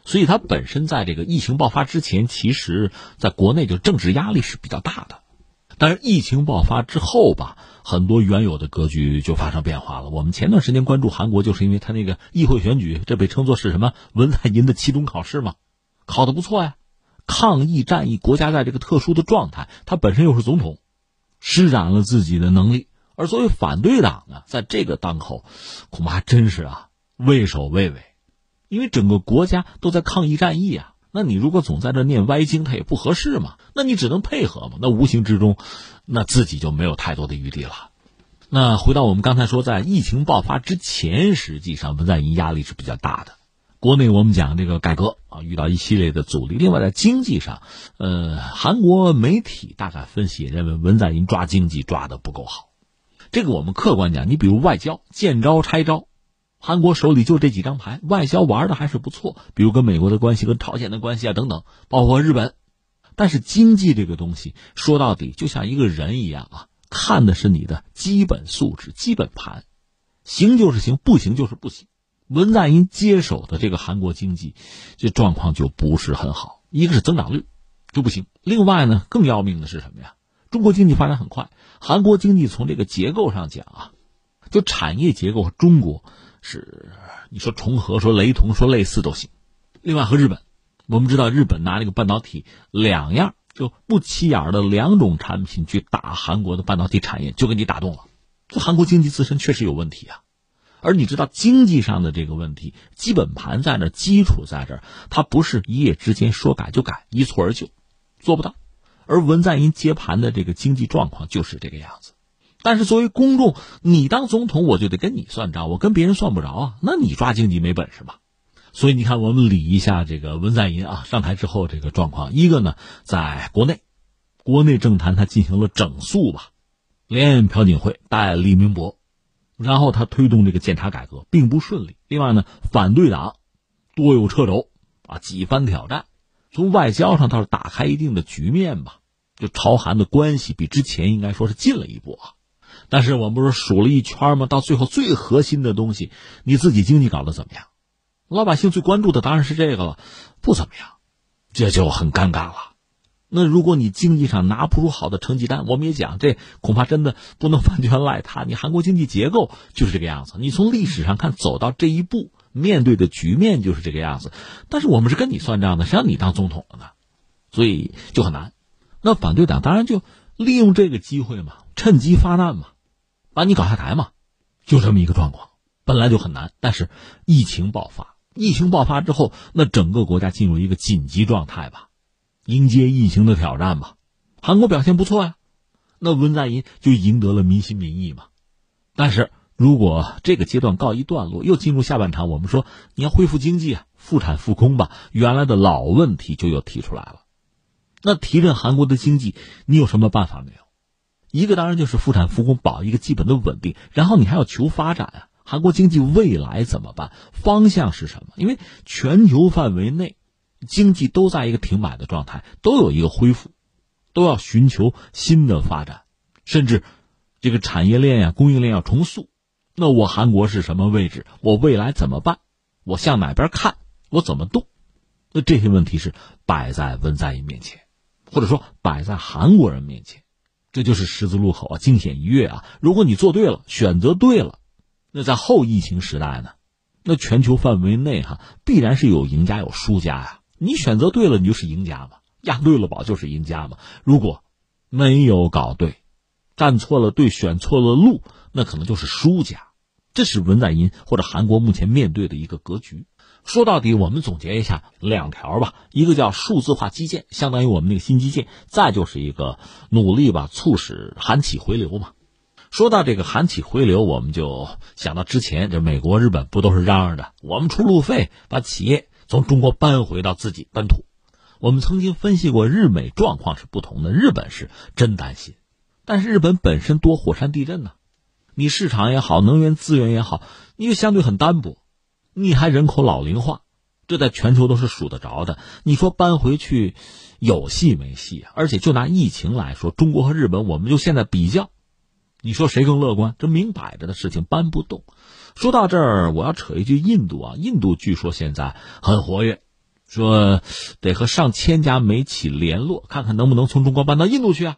所以他本身在这个疫情爆发之前，其实在国内就政治压力是比较大的。但是疫情爆发之后吧，很多原有的格局就发生变化了。我们前段时间关注韩国，就是因为他那个议会选举，这被称作是什么文在寅的期中考试嘛，考的不错呀。抗疫战役，国家在这个特殊的状态，他本身又是总统，施展了自己的能力。而作为反对党呢，在这个当口，恐怕真是啊畏首畏尾，因为整个国家都在抗疫战役啊。那你如果总在这念歪经，他也不合适嘛。那你只能配合嘛。那无形之中，那自己就没有太多的余地了。那回到我们刚才说，在疫情爆发之前，实际上文在寅压力是比较大的。国内我们讲这个改革啊，遇到一系列的阻力。另外在经济上，呃，韩国媒体大概分析认为文在寅抓经济抓的不够好。这个我们客观讲，你比如外交见招拆招，韩国手里就这几张牌，外交玩的还是不错。比如跟美国的关系、跟朝鲜的关系啊等等，包括日本。但是经济这个东西说到底就像一个人一样啊，看的是你的基本素质、基本盘，行就是行，不行就是不行。文在寅接手的这个韩国经济，这状况就不是很好。一个是增长率就不行，另外呢，更要命的是什么呀？中国经济发展很快，韩国经济从这个结构上讲啊，就产业结构和中国是你说重合、说雷同、说类似都行。另外和日本，我们知道日本拿这个半导体两样就不起眼的两种产品去打韩国的半导体产业，就给你打动了。这韩国经济自身确实有问题啊。而你知道经济上的这个问题，基本盘在那，基础在这儿，它不是一夜之间说改就改，一蹴而就，做不到。而文在寅接盘的这个经济状况就是这个样子。但是作为公众，你当总统，我就得跟你算账，我跟别人算不着啊。那你抓经济没本事吧？所以你看，我们理一下这个文在寅啊上台之后这个状况。一个呢，在国内，国内政坛他进行了整肃吧，连朴槿惠带李明博。然后他推动这个检察改革并不顺利。另外呢，反对党多有掣肘啊，几番挑战。从外交上倒是打开一定的局面吧，就朝韩的关系比之前应该说是进了一步啊。但是我们不是数了一圈吗？到最后最核心的东西，你自己经济搞得怎么样？老百姓最关注的当然是这个了，不怎么样，这就很尴尬了。那如果你经济上拿不出好的成绩单，我们也讲，这恐怕真的不能完全赖他。你韩国经济结构就是这个样子，你从历史上看，走到这一步，面对的局面就是这个样子。但是我们是跟你算账的，谁让你当总统了呢？所以就很难。那反对党当然就利用这个机会嘛，趁机发难嘛，把你搞下台嘛。就这么一个状况，本来就很难。但是疫情爆发，疫情爆发之后，那整个国家进入一个紧急状态吧，迎接疫情的挑战吧。韩国表现不错呀，那文在寅就赢得了民心民意嘛。但是如果这个阶段告一段落，又进入下半场，我们说你要恢复经济啊，复产复工吧，原来的老问题就又提出来了。那提振韩国的经济，你有什么办法没有？一个当然就是复产复工，保一个基本的稳定。然后你还要求发展啊，韩国经济未来怎么办？方向是什么？因为全球范围内经济都在一个停摆的状态，都有一个恢复。都要寻求新的发展，甚至这个产业链呀、供应链要重塑。那我韩国是什么位置？我未来怎么办？我向哪边看？我怎么动？那这些问题是摆在文在寅面前，或者说摆在韩国人面前。这就是十字路口啊，惊险一跃啊！如果你做对了，选择对了，那在后疫情时代呢？那全球范围内哈，必然是有赢家有输家呀。你选择对了，你就是赢家嘛。押对了宝就是赢家嘛。如果没有搞对，站错了队，选错了路，那可能就是输家。这是文在寅或者韩国目前面对的一个格局。说到底，我们总结一下两条吧：一个叫数字化基建，相当于我们那个新基建；再就是一个努力吧，促使韩企回流嘛。说到这个韩企回流，我们就想到之前这美国、日本不都是嚷嚷着我们出路费把企业从中国搬回到自己本土。我们曾经分析过，日美状况是不同的。日本是真担心，但是日本本身多火山地震呢，你市场也好，能源资源也好，你就相对很单薄，你还人口老龄化，这在全球都是数得着的。你说搬回去有戏没戏啊？而且就拿疫情来说，中国和日本，我们就现在比较，你说谁更乐观？这明摆着的事情搬不动。说到这儿，我要扯一句印度啊，印度据说现在很活跃。说得和上千家煤企联络，看看能不能从中国搬到印度去啊？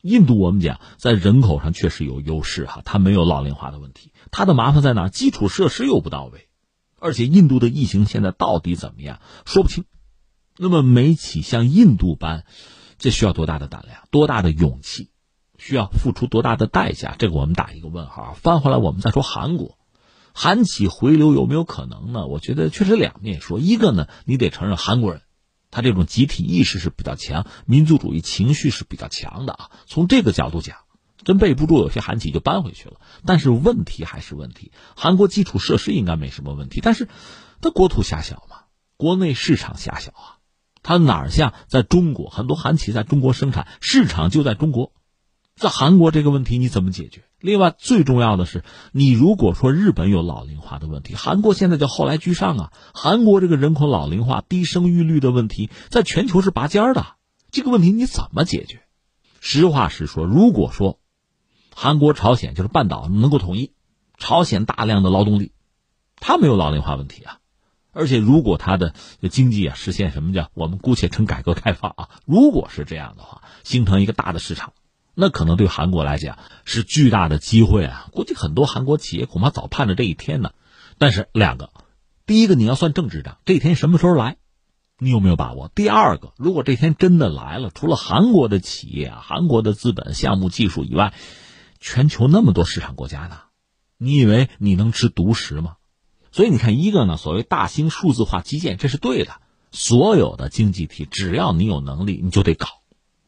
印度我们讲在人口上确实有优势哈，它没有老龄化的问题。它的麻烦在哪？基础设施又不到位，而且印度的疫情现在到底怎么样说不清。那么美企像印度般，这需要多大的胆量，多大的勇气，需要付出多大的代价？这个我们打一个问号。翻回来我们再说韩国。韩企回流有没有可能呢？我觉得确实两面说。一个呢，你得承认韩国人，他这种集体意识是比较强，民族主义情绪是比较强的啊。从这个角度讲，真备不住，有些韩企就搬回去了。但是问题还是问题，韩国基础设施应该没什么问题，但是它国土狭小嘛，国内市场狭小啊，它哪儿像在中国，很多韩企在中国生产，市场就在中国。在韩国这个问题你怎么解决？另外最重要的是，你如果说日本有老龄化的问题，韩国现在就后来居上啊。韩国这个人口老龄化、低生育率的问题，在全球是拔尖的。这个问题你怎么解决？实话实说，如果说韩国、朝鲜就是半岛能够统一，朝鲜大量的劳动力，它没有老龄化问题啊。而且如果它的经济啊实现什么叫我们姑且称改革开放啊，如果是这样的话，形成一个大的市场。那可能对韩国来讲是巨大的机会啊！估计很多韩国企业恐怕早盼着这一天呢。但是两个，第一个你要算政治账，这一天什么时候来，你有没有把握？第二个，如果这天真的来了，除了韩国的企业啊、韩国的资本、项目、技术以外，全球那么多市场国家呢，你以为你能吃独食吗？所以你看，一个呢，所谓大兴数字化基建，这是对的。所有的经济体，只要你有能力，你就得搞。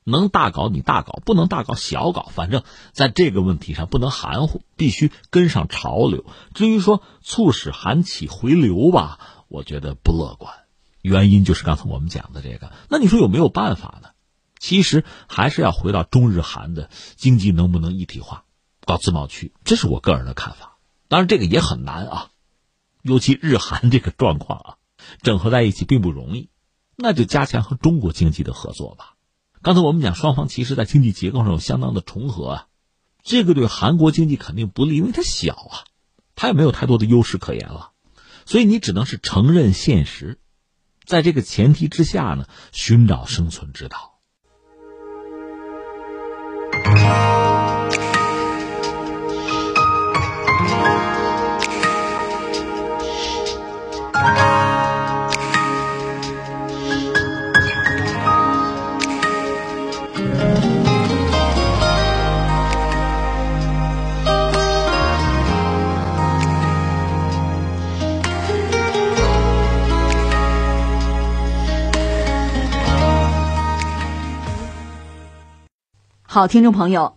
能大搞你大搞，不能大搞小搞。反正在这个问题上不能含糊，必须跟上潮流。至于说促使韩企回流吧，我觉得不乐观。原因就是刚才我们讲的这个。那你说有没有办法呢？其实还是要回到中日韩的经济能不能一体化，搞自贸区，这是我个人的看法。当然这个也很难啊，尤其日韩这个状况啊，整合在一起并不容易。那就加强和中国经济的合作吧。刚才我们讲，双方其实在经济结构上有相当的重合啊，这个对韩国经济肯定不利，因为它小啊，它也没有太多的优势可言了，所以你只能是承认现实，在这个前提之下呢，寻找生存之道。好，听众朋友。